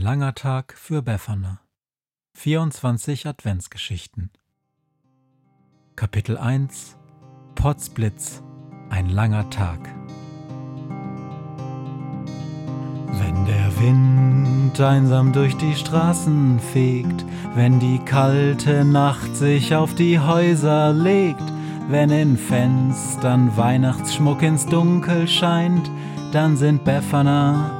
langer Tag für Befana. 24 Adventsgeschichten. Kapitel 1 Potzblitz. Ein langer Tag. Wenn der Wind einsam durch die Straßen fegt, wenn die kalte Nacht sich auf die Häuser legt, wenn in Fenstern Weihnachtsschmuck ins Dunkel scheint, dann sind Befana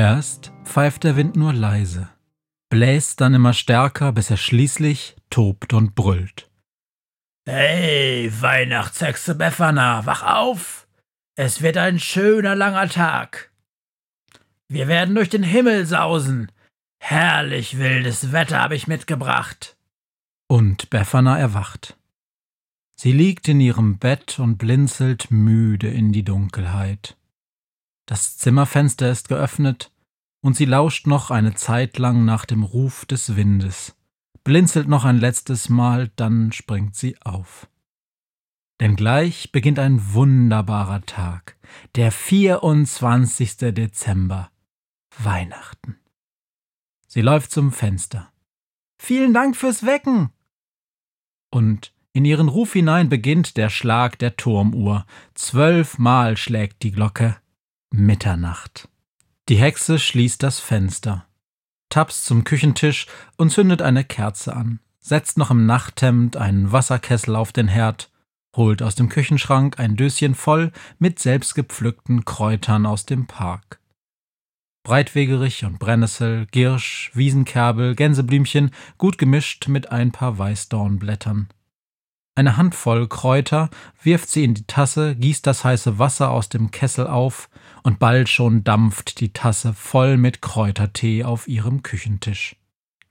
Erst pfeift der Wind nur leise, bläst dann immer stärker, bis er schließlich tobt und brüllt. Hey, Weihnachtshexe Befana, wach auf! Es wird ein schöner langer Tag. Wir werden durch den Himmel sausen. Herrlich wildes Wetter habe ich mitgebracht. Und Befana erwacht. Sie liegt in ihrem Bett und blinzelt müde in die Dunkelheit. Das Zimmerfenster ist geöffnet, und sie lauscht noch eine Zeit lang nach dem Ruf des Windes, blinzelt noch ein letztes Mal, dann springt sie auf. Denn gleich beginnt ein wunderbarer Tag, der 24. Dezember, Weihnachten. Sie läuft zum Fenster. Vielen Dank fürs Wecken! Und in ihren Ruf hinein beginnt der Schlag der Turmuhr. Zwölfmal schlägt die Glocke. Mitternacht. Die Hexe schließt das Fenster, tapst zum Küchentisch und zündet eine Kerze an, setzt noch im Nachthemd einen Wasserkessel auf den Herd, holt aus dem Küchenschrank ein Döschen voll mit selbstgepflückten Kräutern aus dem Park. Breitwegerich und Brennnessel, Girsch, Wiesenkerbel, Gänseblümchen, gut gemischt mit ein paar Weißdornblättern. Eine Handvoll Kräuter wirft sie in die Tasse, gießt das heiße Wasser aus dem Kessel auf, und bald schon dampft die Tasse voll mit Kräutertee auf ihrem Küchentisch.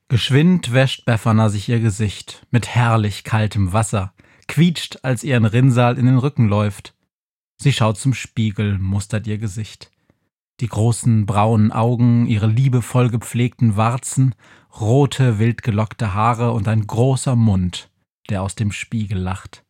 Geschwind wäscht Befana sich ihr Gesicht mit herrlich kaltem Wasser, quietscht, als ihr ein Rinnsal in den Rücken läuft. Sie schaut zum Spiegel, mustert ihr Gesicht. Die großen braunen Augen, ihre liebevoll gepflegten Warzen, rote, wild gelockte Haare und ein großer Mund, der aus dem Spiegel lacht.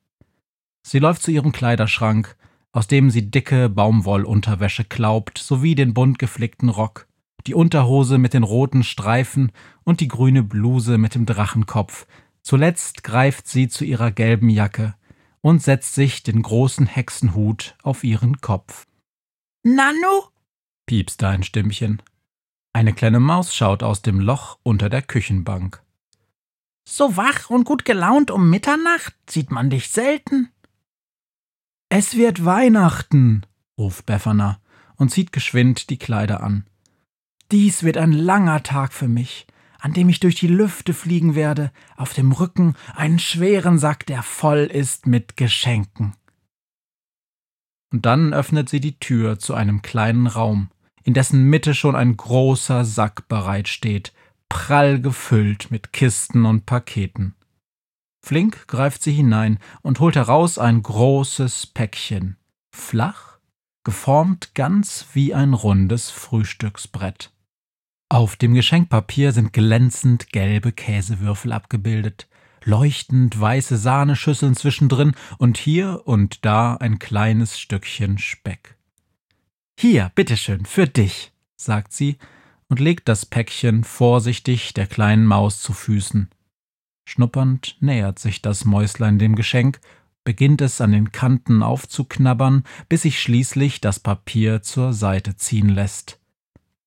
Sie läuft zu ihrem Kleiderschrank, aus dem sie dicke Baumwollunterwäsche klaubt, sowie den bunt geflickten Rock, die Unterhose mit den roten Streifen und die grüne Bluse mit dem Drachenkopf. Zuletzt greift sie zu ihrer gelben Jacke und setzt sich den großen Hexenhut auf ihren Kopf. Nanu? piepst ein Stimmchen. Eine kleine Maus schaut aus dem Loch unter der Küchenbank. So wach und gut gelaunt um Mitternacht sieht man dich selten. Es wird Weihnachten, ruft Befana und zieht geschwind die Kleider an. Dies wird ein langer Tag für mich, an dem ich durch die Lüfte fliegen werde, auf dem Rücken einen schweren Sack, der voll ist mit Geschenken. Und dann öffnet sie die Tür zu einem kleinen Raum, in dessen Mitte schon ein großer Sack bereitsteht, prall gefüllt mit Kisten und Paketen. Flink greift sie hinein und holt heraus ein großes Päckchen, flach, geformt ganz wie ein rundes Frühstücksbrett. Auf dem Geschenkpapier sind glänzend gelbe Käsewürfel abgebildet, leuchtend weiße Sahneschüsseln zwischendrin und hier und da ein kleines Stückchen Speck. Hier, bitteschön, für dich, sagt sie und legt das Päckchen vorsichtig der kleinen Maus zu Füßen. Schnuppernd nähert sich das Mäuslein dem Geschenk, beginnt es an den Kanten aufzuknabbern, bis sich schließlich das Papier zur Seite ziehen lässt.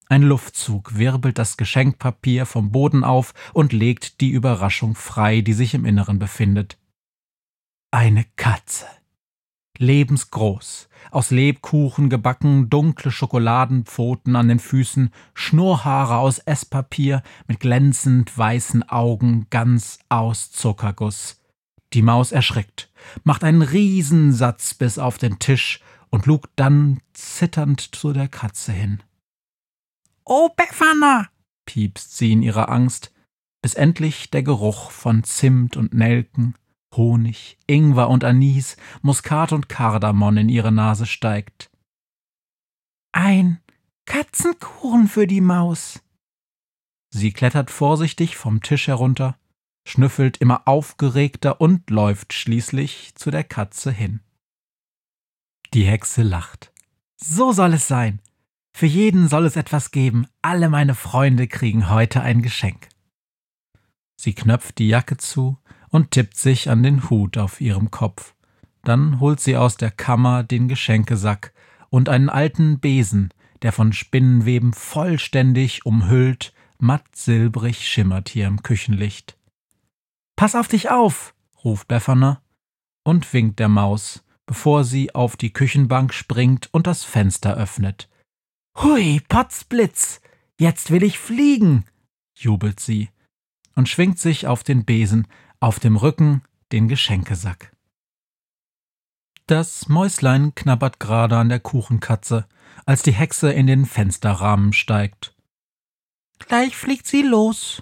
Ein Luftzug wirbelt das Geschenkpapier vom Boden auf und legt die Überraschung frei, die sich im Inneren befindet. Eine Katze. Lebensgroß, aus Lebkuchen gebacken, dunkle Schokoladenpfoten an den Füßen, Schnurrhaare aus Esspapier mit glänzend weißen Augen, ganz aus Zuckerguss. Die Maus erschrickt, macht einen Riesensatz bis auf den Tisch und lugt dann zitternd zu der Katze hin. Oh, Befana! piepst sie in ihrer Angst, bis endlich der Geruch von Zimt und Nelken, Honig, Ingwer und Anis, Muskat und Kardamom in ihre Nase steigt. Ein Katzenkuchen für die Maus. Sie klettert vorsichtig vom Tisch herunter, schnüffelt immer aufgeregter und läuft schließlich zu der Katze hin. Die Hexe lacht. So soll es sein. Für jeden soll es etwas geben. Alle meine Freunde kriegen heute ein Geschenk. Sie knöpft die Jacke zu und tippt sich an den Hut auf ihrem Kopf. Dann holt sie aus der Kammer den Geschenkesack und einen alten Besen, der von Spinnenweben vollständig umhüllt, matt silbrig schimmert hier im Küchenlicht. Pass auf dich auf, ruft Befana und winkt der Maus, bevor sie auf die Küchenbank springt und das Fenster öffnet. Hui, Potzblitz, jetzt will ich fliegen, jubelt sie und schwingt sich auf den Besen, auf dem Rücken den Geschenkesack. Das Mäuslein knabbert gerade an der Kuchenkatze, als die Hexe in den Fensterrahmen steigt. Gleich fliegt sie los,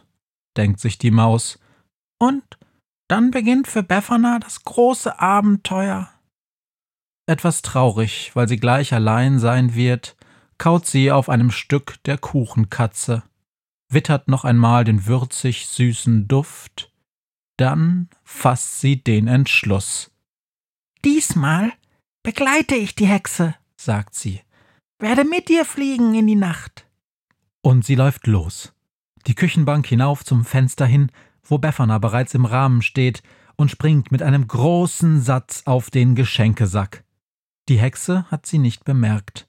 denkt sich die Maus, und dann beginnt für Befana das große Abenteuer. Etwas traurig, weil sie gleich allein sein wird, kaut sie auf einem Stück der Kuchenkatze, wittert noch einmal den würzig süßen Duft, dann fasst sie den Entschluss. Diesmal begleite ich die Hexe, sagt sie, werde mit ihr fliegen in die Nacht. Und sie läuft los, die Küchenbank hinauf zum Fenster hin, wo Befana bereits im Rahmen steht und springt mit einem großen Satz auf den Geschenkesack. Die Hexe hat sie nicht bemerkt.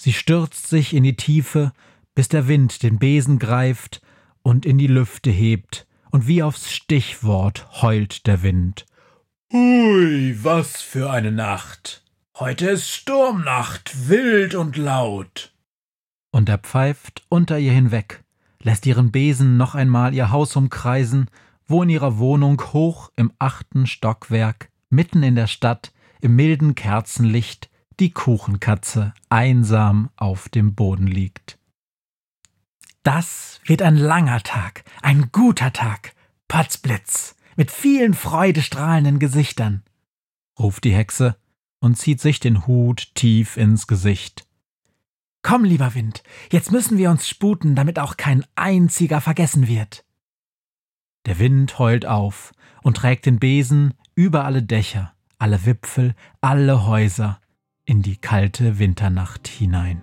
Sie stürzt sich in die Tiefe, bis der Wind den Besen greift und in die Lüfte hebt, und wie aufs Stichwort heult der Wind. Hui, was für eine Nacht. Heute ist Sturmnacht, wild und laut. Und er pfeift unter ihr hinweg, lässt ihren Besen noch einmal ihr Haus umkreisen, wo in ihrer Wohnung hoch im achten Stockwerk, mitten in der Stadt, im milden Kerzenlicht, die Kuchenkatze einsam auf dem Boden liegt. Das wird ein langer Tag, ein guter Tag, Potzblitz, mit vielen freudestrahlenden Gesichtern, ruft die Hexe und zieht sich den Hut tief ins Gesicht. Komm, lieber Wind, jetzt müssen wir uns sputen, damit auch kein einziger vergessen wird. Der Wind heult auf und trägt den Besen über alle Dächer, alle Wipfel, alle Häuser, in die kalte Winternacht hinein.